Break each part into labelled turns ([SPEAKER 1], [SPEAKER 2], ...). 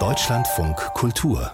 [SPEAKER 1] Deutschlandfunk Kultur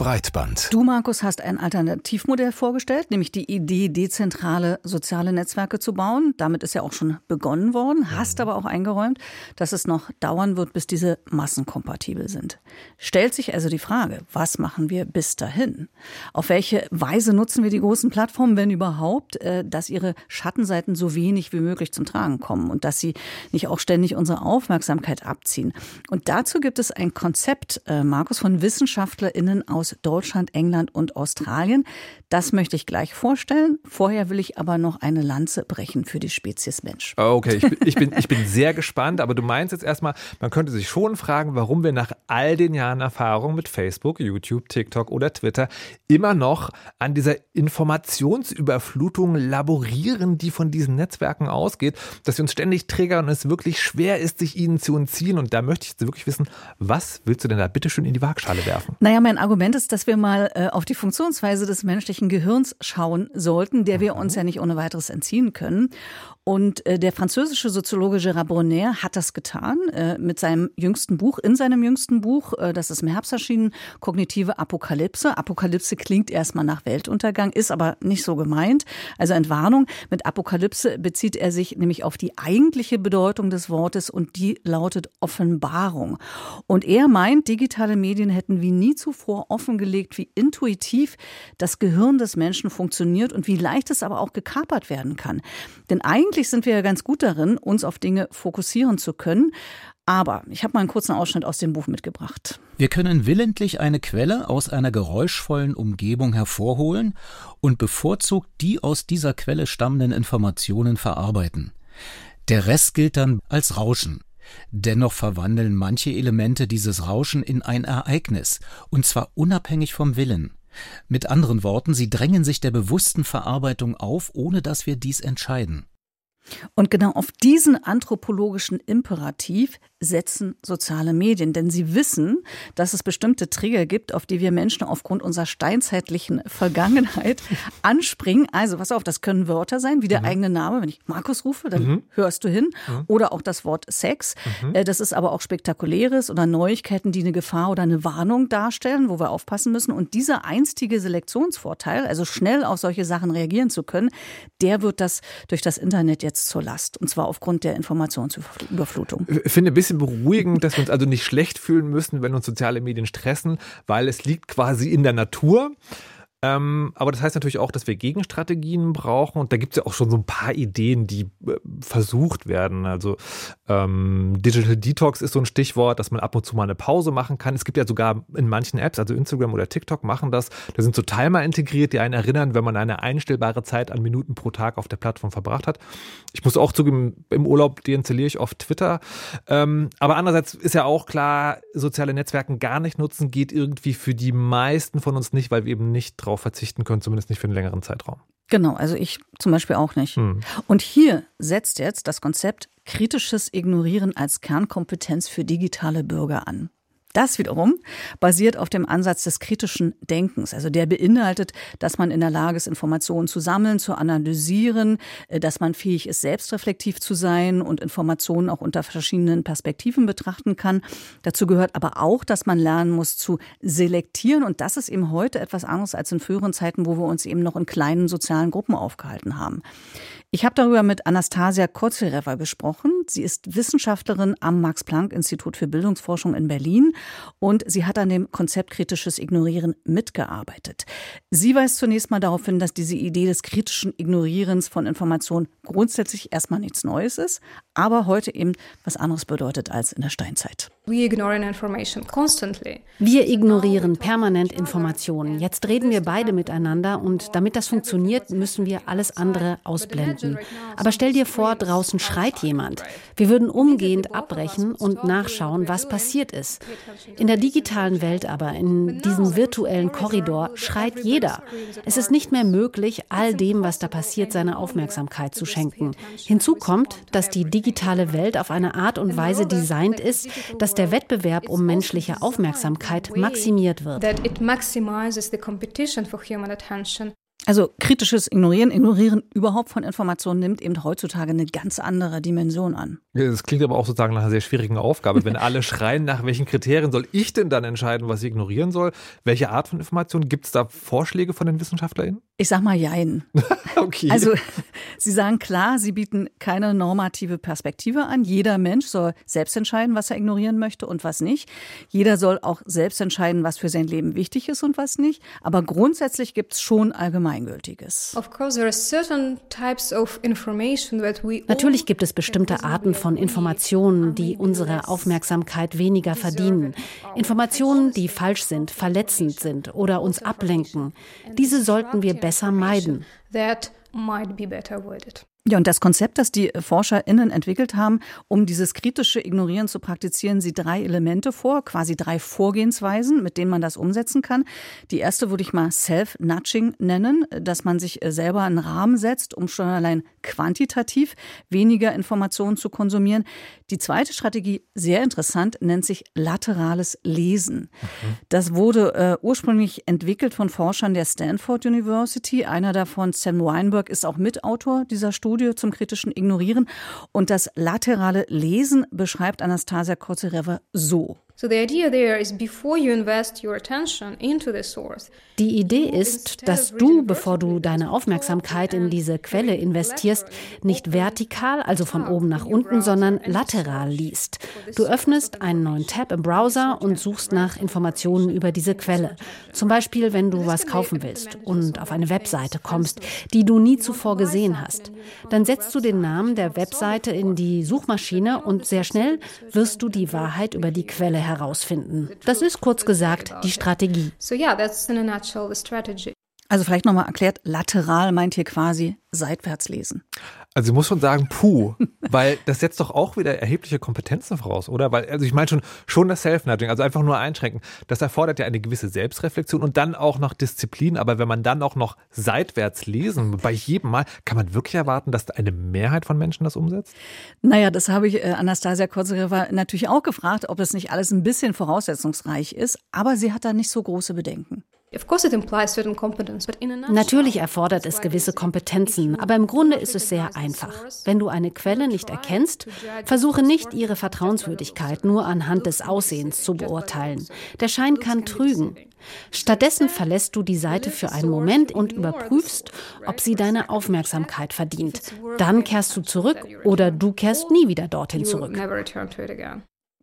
[SPEAKER 1] Breitband.
[SPEAKER 2] Du, Markus, hast ein Alternativmodell vorgestellt, nämlich die Idee, dezentrale soziale Netzwerke zu bauen. Damit ist ja auch schon begonnen worden, hast aber auch eingeräumt, dass es noch dauern wird, bis diese massenkompatibel sind. Stellt sich also die Frage, was machen wir bis dahin? Auf welche Weise nutzen wir die großen Plattformen, wenn überhaupt, äh, dass ihre Schattenseiten so wenig wie möglich zum Tragen kommen und dass sie nicht auch ständig unsere Aufmerksamkeit abziehen? Und dazu gibt es ein Konzept, äh, Markus, von WissenschaftlerInnen aus Deutschland, England und Australien. Das möchte ich gleich vorstellen. Vorher will ich aber noch eine Lanze brechen für die Spezies Mensch.
[SPEAKER 3] Okay, ich bin, ich bin, ich bin sehr gespannt, aber du meinst jetzt erstmal, man könnte sich schon fragen, warum wir nach all den Jahren Erfahrung mit Facebook, YouTube, TikTok oder Twitter immer noch an dieser Informationsüberflutung laborieren, die von diesen Netzwerken ausgeht, dass sie uns ständig triggern und es wirklich schwer ist, sich ihnen zu entziehen. Und da möchte ich jetzt wirklich wissen, was willst du denn da bitte schön in die Waagschale werfen?
[SPEAKER 2] Naja, mein Argument ist, ist, dass wir mal äh, auf die Funktionsweise des menschlichen Gehirns schauen sollten, der wir uns ja nicht ohne weiteres entziehen können. Und äh, der französische Soziologe Gérard Bronner hat das getan äh, mit seinem jüngsten Buch, in seinem jüngsten Buch, äh, das ist im Herbst erschienen, Kognitive Apokalypse. Apokalypse klingt erstmal nach Weltuntergang, ist aber nicht so gemeint. Also Entwarnung. Mit Apokalypse bezieht er sich nämlich auf die eigentliche Bedeutung des Wortes und die lautet Offenbarung. Und er meint, digitale Medien hätten wie nie zuvor offen offengelegt, wie intuitiv das Gehirn des Menschen funktioniert und wie leicht es aber auch gekapert werden kann. Denn eigentlich sind wir ja ganz gut darin, uns auf Dinge fokussieren zu können. Aber ich habe mal einen kurzen Ausschnitt aus dem Buch mitgebracht.
[SPEAKER 4] Wir können willentlich eine Quelle aus einer geräuschvollen Umgebung hervorholen und bevorzugt die aus dieser Quelle stammenden Informationen verarbeiten. Der Rest gilt dann als Rauschen. Dennoch verwandeln manche Elemente dieses Rauschen in ein Ereignis, und zwar unabhängig vom Willen. Mit anderen Worten, sie drängen sich der bewussten Verarbeitung auf, ohne dass wir dies entscheiden.
[SPEAKER 2] Und genau auf diesen anthropologischen Imperativ setzen soziale Medien, denn sie wissen, dass es bestimmte Trigger gibt, auf die wir Menschen aufgrund unserer steinzeitlichen Vergangenheit anspringen. Also, pass auf, das können Wörter sein, wie der mhm. eigene Name. Wenn ich Markus rufe, dann mhm. hörst du hin. Mhm. Oder auch das Wort Sex. Mhm. Äh, das ist aber auch spektakuläres oder Neuigkeiten, die eine Gefahr oder eine Warnung darstellen, wo wir aufpassen müssen. Und dieser einstige Selektionsvorteil, also schnell auf solche Sachen reagieren zu können, der wird das durch das Internet jetzt zur Last. Und zwar aufgrund der Informationsüberflutung.
[SPEAKER 3] Ich finde ein bisschen beruhigend, dass wir uns also nicht schlecht fühlen müssen, wenn uns soziale Medien stressen, weil es liegt quasi in der Natur. Ähm, aber das heißt natürlich auch, dass wir Gegenstrategien brauchen. Und da gibt es ja auch schon so ein paar Ideen, die äh, versucht werden. Also ähm, Digital Detox ist so ein Stichwort, dass man ab und zu mal eine Pause machen kann. Es gibt ja sogar in manchen Apps, also Instagram oder TikTok machen das. Da sind so Timer integriert, die einen erinnern, wenn man eine einstellbare Zeit an Minuten pro Tag auf der Plattform verbracht hat. Ich muss auch zugeben, im Urlaub deinstalliere ich auf Twitter. Ähm, aber andererseits ist ja auch klar, soziale Netzwerke gar nicht nutzen geht irgendwie für die meisten von uns nicht, weil wir eben nicht drauf drauf verzichten können, zumindest nicht für einen längeren Zeitraum.
[SPEAKER 2] Genau, also ich zum Beispiel auch nicht. Hm. Und hier setzt jetzt das Konzept kritisches Ignorieren als Kernkompetenz für digitale Bürger an. Das wiederum basiert auf dem Ansatz des kritischen Denkens. Also der beinhaltet, dass man in der Lage ist, Informationen zu sammeln, zu analysieren, äh, dass man fähig ist, selbstreflektiv zu sein und Informationen auch unter verschiedenen Perspektiven betrachten kann. Dazu gehört aber auch, dass man lernen muss zu selektieren. Und das ist eben heute etwas anderes als in früheren Zeiten, wo wir uns eben noch in kleinen sozialen Gruppen aufgehalten haben. Ich habe darüber mit Anastasia Kurzwerewa gesprochen. Sie ist Wissenschaftlerin am Max-Planck-Institut für Bildungsforschung in Berlin und sie hat an dem Konzept kritisches Ignorieren mitgearbeitet. Sie weist zunächst mal darauf hin, dass diese Idee des kritischen Ignorierens von Informationen grundsätzlich erstmal nichts Neues ist, aber heute eben was anderes bedeutet als in der Steinzeit.
[SPEAKER 5] Wir
[SPEAKER 6] ignorieren permanent Informationen. Jetzt reden wir beide miteinander und damit das funktioniert, müssen wir alles andere ausblenden. Aber stell dir vor, draußen schreit jemand. Wir würden umgehend abbrechen und nachschauen, was passiert ist. In der digitalen Welt aber, in diesem virtuellen Korridor, schreit jeder. Es ist nicht mehr möglich, all dem, was da passiert, seine Aufmerksamkeit zu schenken. Hinzu kommt, dass die digitale Welt auf eine Art und Weise designt ist, dass der Wettbewerb um menschliche Aufmerksamkeit maximiert wird.
[SPEAKER 2] Also kritisches Ignorieren, Ignorieren überhaupt von Informationen nimmt eben heutzutage eine ganz andere Dimension an.
[SPEAKER 3] Das klingt aber auch sozusagen nach einer sehr schwierigen Aufgabe. Wenn alle schreien, nach welchen Kriterien soll ich denn dann entscheiden, was ich ignorieren soll? Welche Art von Informationen? Gibt es da Vorschläge von den WissenschaftlerInnen?
[SPEAKER 2] Ich sag mal Jein.
[SPEAKER 3] okay.
[SPEAKER 2] Also Sie sagen klar, Sie bieten keine normative Perspektive an. Jeder Mensch soll selbst entscheiden, was er ignorieren möchte und was nicht. Jeder soll auch selbst entscheiden, was für sein Leben wichtig ist und was nicht. Aber grundsätzlich gibt es schon Allgemeingültiges.
[SPEAKER 6] Natürlich gibt es bestimmte Arten von Informationen, die unsere Aufmerksamkeit weniger verdienen. Informationen, die falsch sind, verletzend sind oder uns ablenken. Diese sollten wir besser meiden.
[SPEAKER 2] Ja, und das Konzept, das die ForscherInnen entwickelt haben, um dieses kritische Ignorieren zu praktizieren, sieht drei Elemente vor, quasi drei Vorgehensweisen, mit denen man das umsetzen kann. Die erste würde ich mal Self-Nudging nennen, dass man sich äh, selber einen Rahmen setzt, um schon allein quantitativ weniger Informationen zu konsumieren. Die zweite Strategie, sehr interessant, nennt sich laterales Lesen. Mhm. Das wurde äh, ursprünglich entwickelt von Forschern der Stanford University. Einer davon, Sam Weinberg, ist auch Mitautor dieser Studie. Studie zum kritischen Ignorieren. Und das laterale Lesen beschreibt Anastasia Kozereва so.
[SPEAKER 6] Die Idee ist, dass du, bevor du deine Aufmerksamkeit in diese Quelle investierst, nicht vertikal, also von oben nach unten, sondern lateral liest. Du öffnest einen neuen Tab im Browser und suchst nach Informationen über diese Quelle. Zum Beispiel, wenn du was kaufen willst und auf eine Webseite kommst, die du nie zuvor gesehen hast. Dann setzt du den Namen der Webseite in die Suchmaschine und sehr schnell wirst du die Wahrheit über die Quelle herausfinden. Das ist kurz gesagt die Strategie.
[SPEAKER 2] Also vielleicht nochmal erklärt, lateral meint hier quasi seitwärts lesen.
[SPEAKER 3] Also ich muss schon sagen, puh, weil das setzt doch auch wieder erhebliche Kompetenzen voraus, oder? Weil, also ich meine schon, schon das Self-Nudging, also einfach nur einschränken, das erfordert ja eine gewisse Selbstreflexion und dann auch noch Disziplin. Aber wenn man dann auch noch seitwärts lesen, bei jedem Mal, kann man wirklich erwarten, dass eine Mehrheit von Menschen das umsetzt?
[SPEAKER 2] Naja, das habe ich äh, Anastasia Kozyreva natürlich auch gefragt, ob das nicht alles ein bisschen voraussetzungsreich ist, aber sie hat da nicht so große Bedenken.
[SPEAKER 6] Natürlich erfordert es gewisse Kompetenzen, aber im Grunde ist es sehr einfach. Wenn du eine Quelle nicht erkennst, versuche nicht, ihre Vertrauenswürdigkeit nur anhand des Aussehens zu beurteilen. Der Schein kann trügen. Stattdessen verlässt du die Seite für einen Moment und überprüfst, ob sie deine Aufmerksamkeit verdient. Dann kehrst du zurück oder du kehrst nie wieder dorthin zurück.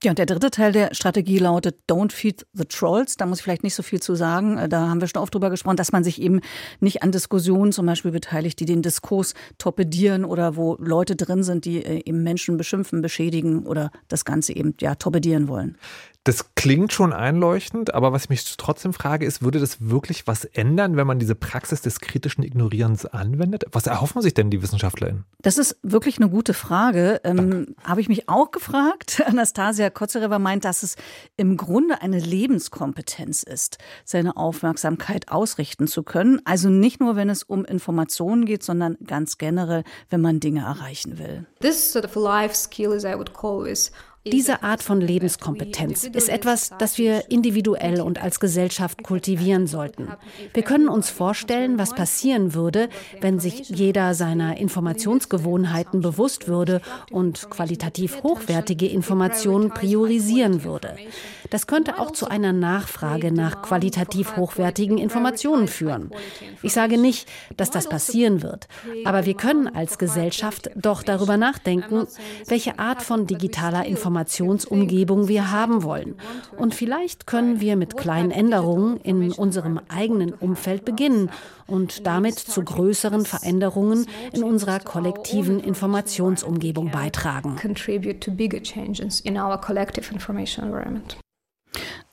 [SPEAKER 2] Ja, und der dritte Teil der Strategie lautet Don't feed the trolls. Da muss ich vielleicht nicht so viel zu sagen. Äh, da haben wir schon oft drüber gesprochen, dass man sich eben nicht an Diskussionen zum Beispiel beteiligt, die den Diskurs torpedieren oder wo Leute drin sind, die äh, eben Menschen beschimpfen, beschädigen oder das Ganze eben ja torpedieren wollen.
[SPEAKER 3] Das klingt schon einleuchtend, aber was ich mich trotzdem frage, ist, würde das wirklich was ändern, wenn man diese Praxis des kritischen Ignorierens anwendet? Was erhoffen sich denn die WissenschaftlerInnen?
[SPEAKER 2] Das ist wirklich eine gute Frage. Ähm, Habe ich mich auch gefragt. Anastasia Kotzereva meint, dass es im Grunde eine Lebenskompetenz ist, seine Aufmerksamkeit ausrichten zu können. Also nicht nur, wenn es um Informationen geht, sondern ganz generell, wenn man Dinge erreichen will.
[SPEAKER 6] This sort of life skill, as I would call is diese Art von Lebenskompetenz ist etwas, das wir individuell und als Gesellschaft kultivieren sollten. Wir können uns vorstellen, was passieren würde, wenn sich jeder seiner Informationsgewohnheiten bewusst würde und qualitativ hochwertige Informationen priorisieren würde. Das könnte auch zu einer Nachfrage nach qualitativ hochwertigen Informationen führen. Ich sage nicht, dass das passieren wird, aber wir können als Gesellschaft doch darüber nachdenken, welche Art von digitaler Informationsumgebung wir haben wollen. Und vielleicht können wir mit kleinen Änderungen in unserem eigenen Umfeld beginnen und damit zu größeren Veränderungen in unserer kollektiven Informationsumgebung beitragen.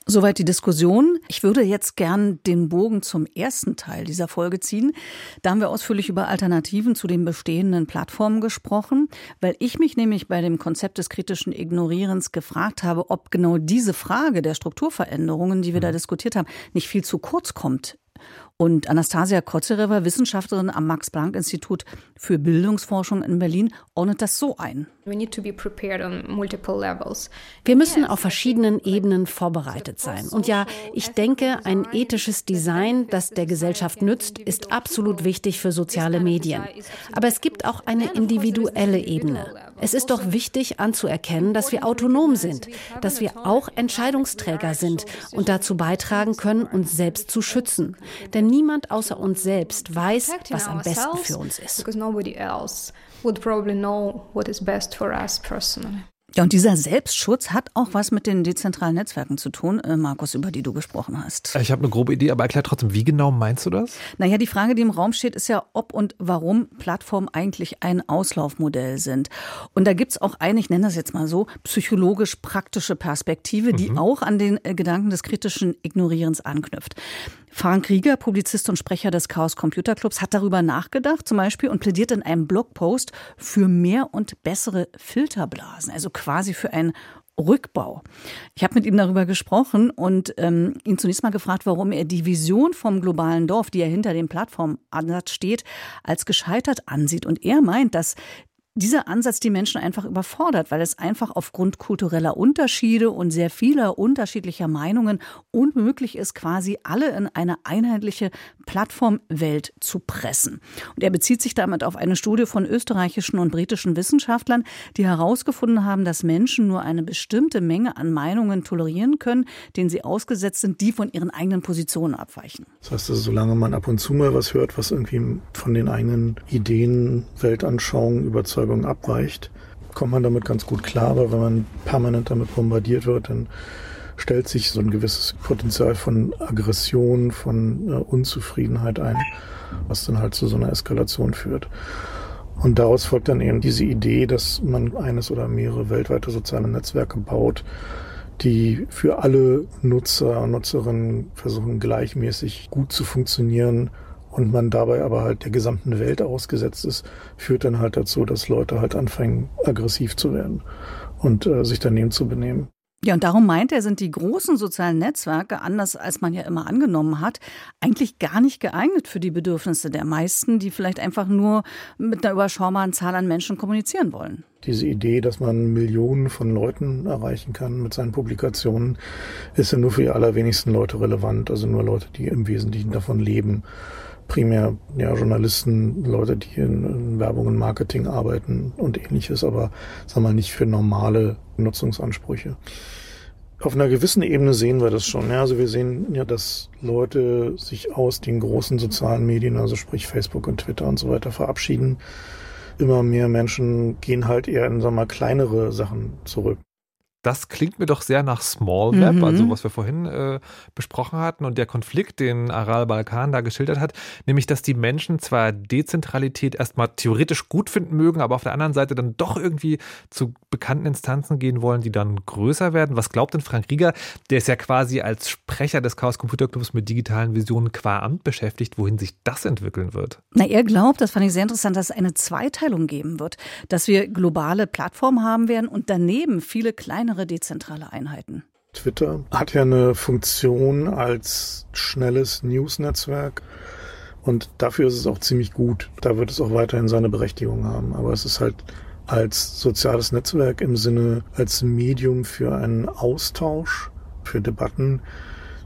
[SPEAKER 2] Soweit die Diskussion. Ich würde jetzt gern den Bogen zum ersten Teil dieser Folge ziehen. Da haben wir ausführlich über Alternativen zu den bestehenden Plattformen gesprochen, weil ich mich nämlich bei dem Konzept des kritischen Ignorierens gefragt habe, ob genau diese Frage der Strukturveränderungen, die wir da diskutiert haben, nicht viel zu kurz kommt Und Anastasia Kotzereva, Wissenschaftlerin am Max-Planck-Institut für Bildungsforschung in Berlin, ordnet das so ein.
[SPEAKER 6] Wir müssen auf verschiedenen Ebenen vorbereitet sein. Und ja, ich denke, ein ethisches Design, das der Gesellschaft nützt, ist absolut wichtig für soziale Medien. Aber es gibt auch eine individuelle Ebene. Es ist doch wichtig anzuerkennen, dass wir autonom sind, dass wir auch Entscheidungsträger sind und dazu beitragen können, uns selbst zu schützen. Denn niemand außer uns selbst weiß, was am besten für uns ist
[SPEAKER 2] Ja, und dieser Selbstschutz hat auch was mit den dezentralen Netzwerken zu tun, äh, Markus, über die du gesprochen hast.
[SPEAKER 3] Ich habe eine grobe Idee, aber erklär trotzdem, wie genau meinst du das?
[SPEAKER 2] Naja, die Frage, die im Raum steht, ist ja, ob und warum Plattformen eigentlich ein Auslaufmodell sind. Und da gibt's auch eine, ich nenne das jetzt mal so, psychologisch-praktische Perspektive, die mhm. auch an den äh, Gedanken des kritischen Ignorierens anknüpft. Frank Rieger, Publizist und Sprecher des Chaos Computer Clubs, hat darüber nachgedacht zum Beispiel und plädiert in einem Blogpost für mehr und bessere Filterblasen, also quasi für einen Rückbau. Ich habe mit ihm darüber gesprochen und ähm, ihn zunächst mal gefragt, warum er die Vision vom globalen Dorf, die er hinter dem Plattformansatz steht, als gescheitert ansieht. Und er meint, dass dieser Ansatz die Menschen einfach überfordert, weil es einfach aufgrund kultureller Unterschiede und sehr vieler unterschiedlicher Meinungen unmöglich ist, quasi alle in eine einheitliche Plattformwelt zu pressen. Und er bezieht sich damit auf eine Studie von österreichischen und britischen Wissenschaftlern, die herausgefunden haben, dass Menschen nur eine bestimmte Menge an Meinungen tolerieren können, denen sie ausgesetzt sind, die von ihren eigenen Positionen abweichen.
[SPEAKER 5] Das heißt, also, solange man ab und zu mal was hört, was irgendwie von den eigenen Ideen, Weltanschauungen überzeugt, Überzeugung abweicht, kommt man damit ganz gut klar. Aber wenn man permanent damit bombardiert wird, dann stellt sich so ein gewisses Potenzial von Aggression, von äh, Unzufriedenheit ein, was dann halt zu so einer Eskalation führt. Und daraus folgt dann eben diese Idee, dass man eines oder mehrere weltweite soziale Netzwerke baut, die für alle Nutzer und Nutzerinnen versuchen gleichmäßig gut zu funktionieren und man dabei aber halt der gesamten Welt ausgesetzt ist, führt dann halt dazu, dass Leute halt anfangen, aggressiv zu werden und äh, sich daneben zu benehmen.
[SPEAKER 2] Ja, und darum meint er, sind die großen sozialen Netzwerke, anders als man ja immer angenommen hat, eigentlich gar nicht geeignet für die Bedürfnisse der meisten, die vielleicht einfach nur mit einer überschaubaren Zahl an Menschen kommunizieren wollen.
[SPEAKER 5] Diese Idee, dass man Millionen von Leuten erreichen kann mit seinen Publikationen, ist ja nur für die allerwenigsten Leute relevant, also nur Leute, die im Wesentlichen davon leben primär ja, Journalisten, Leute, die in, in Werbung und Marketing arbeiten und ähnliches, aber wir mal nicht für normale Nutzungsansprüche. Auf einer gewissen Ebene sehen wir das schon. Ja, also wir sehen ja, dass Leute sich aus den großen sozialen Medien, also sprich Facebook und Twitter und so weiter, verabschieden. Immer mehr Menschen gehen halt eher in, wir mal, kleinere Sachen zurück.
[SPEAKER 3] Das klingt mir doch sehr nach Small Map, mhm. also was wir vorhin äh, besprochen hatten und der Konflikt, den Aral Balkan da geschildert hat, nämlich, dass die Menschen zwar Dezentralität erstmal theoretisch gut finden mögen, aber auf der anderen Seite dann doch irgendwie zu bekannten Instanzen gehen wollen, die dann größer werden. Was glaubt denn Frank Rieger, der ist ja quasi als Sprecher des Chaos Computer Clubs mit digitalen Visionen qua Amt beschäftigt, wohin sich das entwickeln wird?
[SPEAKER 2] Na, er glaubt, das fand ich sehr interessant, dass es eine Zweiteilung geben wird, dass wir globale Plattformen haben werden und daneben viele kleine kleinere dezentrale Einheiten.
[SPEAKER 5] Twitter hat ja eine Funktion als schnelles News-Netzwerk. Und dafür ist es auch ziemlich gut. Da wird es auch weiterhin seine Berechtigung haben. Aber es ist halt als soziales Netzwerk im Sinne, als Medium für einen Austausch, für Debatten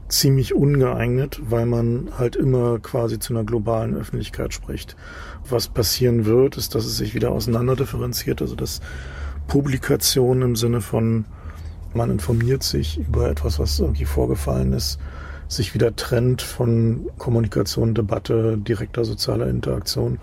[SPEAKER 5] ziemlich ungeeignet, weil man halt immer quasi zu einer globalen Öffentlichkeit spricht. Was passieren wird, ist, dass es sich wieder auseinanderdifferenziert, also dass Publikationen im Sinne von man informiert sich über etwas, was irgendwie vorgefallen ist, sich wieder trennt von Kommunikation, Debatte, direkter sozialer Interaktion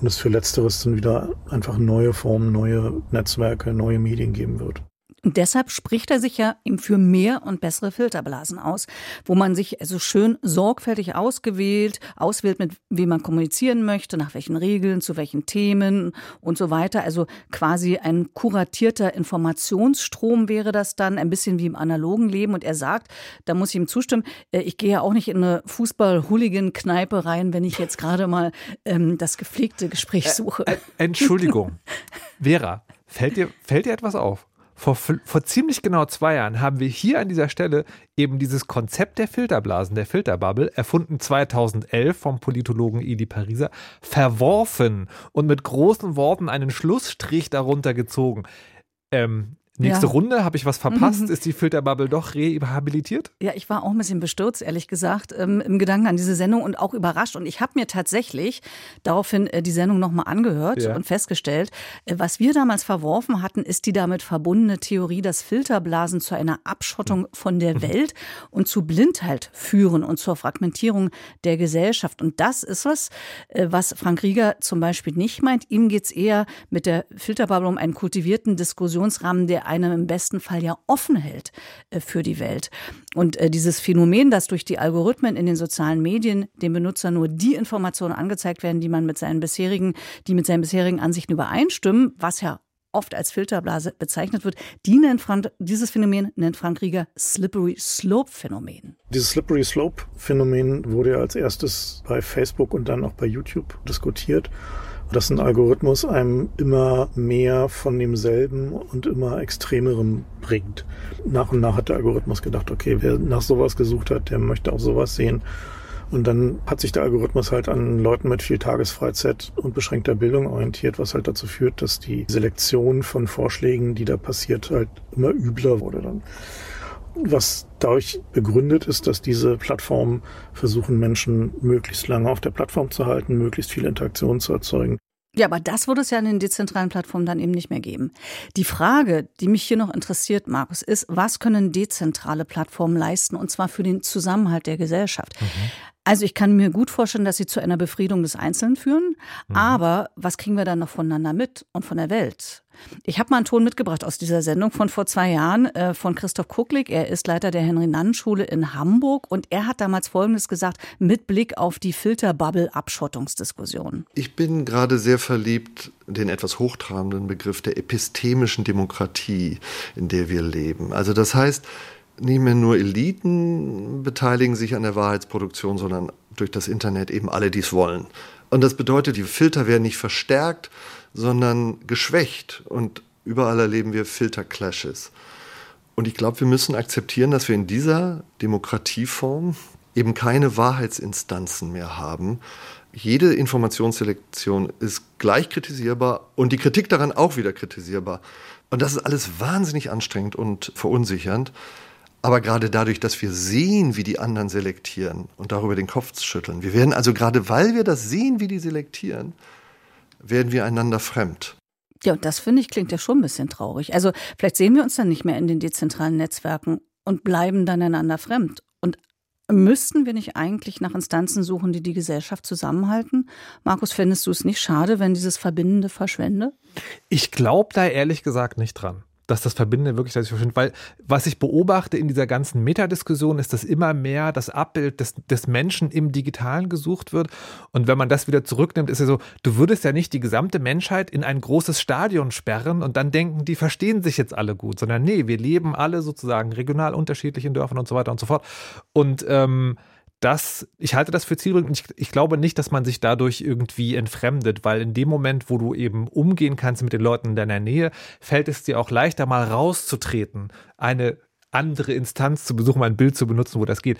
[SPEAKER 5] und es für Letzteres dann wieder einfach neue Formen, neue Netzwerke, neue Medien geben wird.
[SPEAKER 2] Und deshalb spricht er sich ja eben für mehr und bessere Filterblasen aus, wo man sich also schön sorgfältig ausgewählt, auswählt, mit wem man kommunizieren möchte, nach welchen Regeln, zu welchen Themen und so weiter. Also quasi ein kuratierter Informationsstrom wäre das dann, ein bisschen wie im analogen Leben. Und er sagt, da muss ich ihm zustimmen, äh, ich gehe ja auch nicht in eine Fußball-Hooligan-Kneipe rein, wenn ich jetzt gerade mal ähm, das gepflegte Gespräch suche.
[SPEAKER 3] Entschuldigung, Vera, fällt dir, fällt dir etwas auf? Vor, vor ziemlich genau zwei Jahren haben wir hier an dieser Stelle eben dieses Konzept der Filterblasen, der Filterbubble, erfunden 2011 vom Politologen Eli Pariser, verworfen und mit großen Worten einen Schlussstrich darunter gezogen. Ähm, Nächste ja. Runde, habe ich was verpasst? Mhm. Ist die Filterbubble doch rehabilitiert?
[SPEAKER 2] Ja, ich war auch ein bisschen bestürzt, ehrlich gesagt, ähm, im Gedanken an diese Sendung und auch überrascht. Und ich habe mir tatsächlich daraufhin äh, die Sendung nochmal angehört ja. und festgestellt, äh, was wir damals verworfen hatten, ist die damit verbundene Theorie, dass Filterblasen zu einer Abschottung von der mhm. Welt und zu Blindheit führen und zur Fragmentierung der Gesellschaft. Und das ist was, äh, was Frank Rieger zum Beispiel nicht meint. Ihm geht es eher mit der Filterbubble um einen kultivierten Diskussionsrahmen, der einem im besten Fall ja offen hält äh, für die Welt. Und äh, dieses Phänomen, dass durch die Algorithmen in den sozialen Medien dem Benutzer nur die Informationen angezeigt werden, die man mit seinen bisherigen, die mit seinen bisherigen Ansichten übereinstimmen, was ja oft als Filterblase bezeichnet wird. Die Frank, dieses Phänomen nennt Frank Rieger Slippery Slope Phänomen.
[SPEAKER 5] Dieses Slippery Slope Phänomen wurde ja als erstes bei Facebook und dann auch bei YouTube diskutiert dass ein Algorithmus einem immer mehr von demselben und immer extremerem bringt. Nach und nach hat der Algorithmus gedacht, okay, wer nach sowas gesucht hat, der möchte auch sowas sehen. Und dann hat sich der Algorithmus halt an Leuten mit viel Tagesfreizeit und beschränkter Bildung orientiert, was halt dazu führt, dass die Selektion von Vorschlägen, die da passiert, halt immer übler wurde dann. Was dadurch begründet ist, dass diese Plattformen versuchen, Menschen möglichst lange auf der Plattform zu halten, möglichst viel Interaktion zu erzeugen.
[SPEAKER 2] Ja, aber das würde es ja in den dezentralen Plattformen dann eben nicht mehr geben. Die Frage, die mich hier noch interessiert, Markus, ist, was können dezentrale Plattformen leisten, und zwar für den Zusammenhalt der Gesellschaft? Mhm. Also ich kann mir gut vorstellen, dass sie zu einer Befriedung des Einzelnen führen, mhm. aber was kriegen wir dann noch voneinander mit und von der Welt? Ich habe mal einen Ton mitgebracht aus dieser Sendung von vor zwei Jahren äh, von Christoph Kucklig. Er ist Leiter der Henry-Nannen-Schule in Hamburg und er hat damals Folgendes gesagt mit Blick auf die Filterbubble-Abschottungsdiskussion.
[SPEAKER 7] Ich bin gerade sehr verliebt den etwas hochtrabenden Begriff der epistemischen Demokratie, in der wir leben. Also das heißt, nicht mehr nur Eliten beteiligen sich an der Wahrheitsproduktion, sondern durch das Internet eben alle, die es wollen. Und das bedeutet, die Filter werden nicht verstärkt, sondern geschwächt. Und überall erleben wir Filterclashes. Und ich glaube, wir müssen akzeptieren, dass wir in dieser Demokratieform eben keine Wahrheitsinstanzen mehr haben. Jede Informationsselektion ist gleich kritisierbar und die Kritik daran auch wieder kritisierbar. Und das ist alles wahnsinnig anstrengend und verunsichernd. Aber gerade dadurch, dass wir sehen, wie die anderen selektieren und darüber den Kopf schütteln, wir werden also gerade, weil wir das sehen, wie die selektieren, werden wir einander fremd.
[SPEAKER 2] Ja, und das finde ich klingt ja schon ein bisschen traurig. Also vielleicht sehen wir uns dann nicht mehr in den dezentralen Netzwerken und bleiben dann einander fremd. Und müssten wir nicht eigentlich nach Instanzen suchen, die die Gesellschaft zusammenhalten? Markus, fändest du es nicht schade, wenn dieses Verbindende verschwende?
[SPEAKER 3] Ich glaube da ehrlich gesagt nicht dran dass das Verbindende wirklich dadurch verschwindet. Weil was ich beobachte in dieser ganzen Metadiskussion ist, dass immer mehr das Abbild des, des Menschen im Digitalen gesucht wird. Und wenn man das wieder zurücknimmt, ist ja so, du würdest ja nicht die gesamte Menschheit in ein großes Stadion sperren und dann denken, die verstehen sich jetzt alle gut, sondern nee, wir leben alle sozusagen regional unterschiedlich in Dörfern und so weiter und so fort. Und ähm, das, ich halte das für zielführend ich, ich, glaube nicht, dass man sich dadurch irgendwie entfremdet, weil in dem Moment, wo du eben umgehen kannst mit den Leuten in deiner Nähe, fällt es dir auch leichter, mal rauszutreten, eine andere Instanz zu besuchen, ein Bild zu benutzen, wo das geht.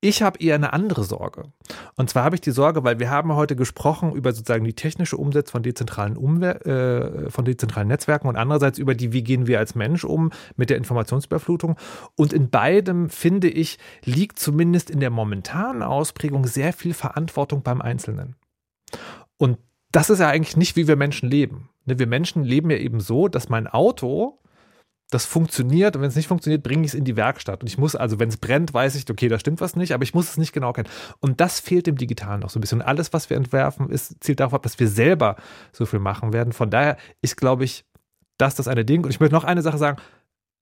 [SPEAKER 3] Ich habe eher eine andere Sorge. Und zwar habe ich die Sorge, weil wir haben heute gesprochen über sozusagen die technische Umsetzung von dezentralen, Umwe äh, von dezentralen Netzwerken und andererseits über die, wie gehen wir als Mensch um mit der Informationsüberflutung. Und in beidem, finde ich, liegt zumindest in der momentanen Ausprägung sehr viel Verantwortung beim Einzelnen. Und das ist ja eigentlich nicht, wie wir Menschen leben. Ne, wir Menschen leben ja eben so, dass mein Auto das funktioniert und wenn es nicht funktioniert, bringe ich es in die Werkstatt. Und ich muss also, wenn es brennt, weiß ich, okay, da stimmt was nicht, aber ich muss es nicht genau kennen. Und das fehlt im Digitalen noch so ein bisschen. Und alles, was wir entwerfen, ist, zielt darauf ab, dass wir selber so viel machen werden. Von daher ist, glaube ich, das das eine Ding. Und ich möchte noch eine Sache sagen.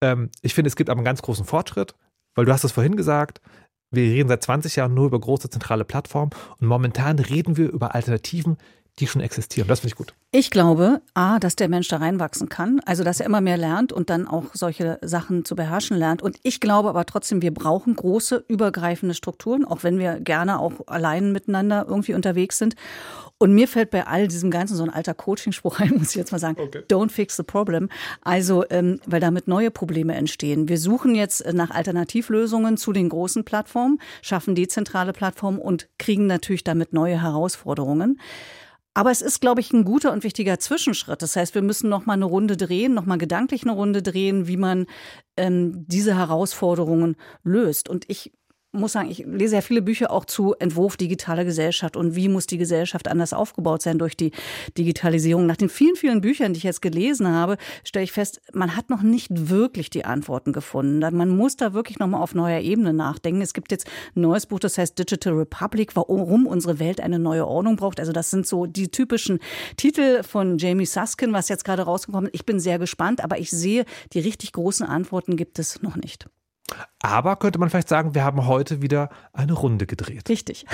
[SPEAKER 3] Ähm, ich finde, es gibt aber einen ganz großen Fortschritt, weil du hast es vorhin gesagt, wir reden seit 20 Jahren nur über große zentrale Plattformen und momentan reden wir über Alternativen, die schon existieren. Das finde ich gut.
[SPEAKER 2] Ich glaube, A, dass der Mensch da reinwachsen kann, also dass er immer mehr lernt und dann auch solche Sachen zu beherrschen lernt. Und ich glaube aber trotzdem, wir brauchen große, übergreifende Strukturen, auch wenn wir gerne auch allein miteinander irgendwie unterwegs sind. Und mir fällt bei all diesem Ganzen so ein alter Coaching-Spruch ein, muss ich jetzt mal sagen, okay. don't fix the problem. Also, ähm, weil damit neue Probleme entstehen. Wir suchen jetzt nach Alternativlösungen zu den großen Plattformen, schaffen dezentrale Plattformen und kriegen natürlich damit neue Herausforderungen. Aber es ist, glaube ich, ein guter und wichtiger Zwischenschritt. Das heißt, wir müssen noch mal eine Runde drehen, noch mal gedanklich eine Runde drehen, wie man ähm, diese Herausforderungen löst. Und ich muss sagen, ich lese ja viele Bücher auch zu Entwurf digitaler Gesellschaft und wie muss die Gesellschaft anders aufgebaut sein durch die Digitalisierung. Nach den vielen, vielen Büchern, die ich jetzt gelesen habe, stelle ich fest, man hat noch nicht wirklich die Antworten gefunden. Man muss da wirklich nochmal auf neuer Ebene nachdenken. Es gibt jetzt ein neues Buch, das heißt Digital Republic, warum unsere Welt eine neue Ordnung braucht. Also das sind so die typischen Titel von Jamie Suskin, was jetzt gerade rausgekommen ist. Ich bin sehr gespannt, aber ich sehe, die richtig großen Antworten gibt es noch nicht.
[SPEAKER 3] Aber könnte man vielleicht sagen, wir haben heute wieder eine Runde gedreht.
[SPEAKER 2] Richtig.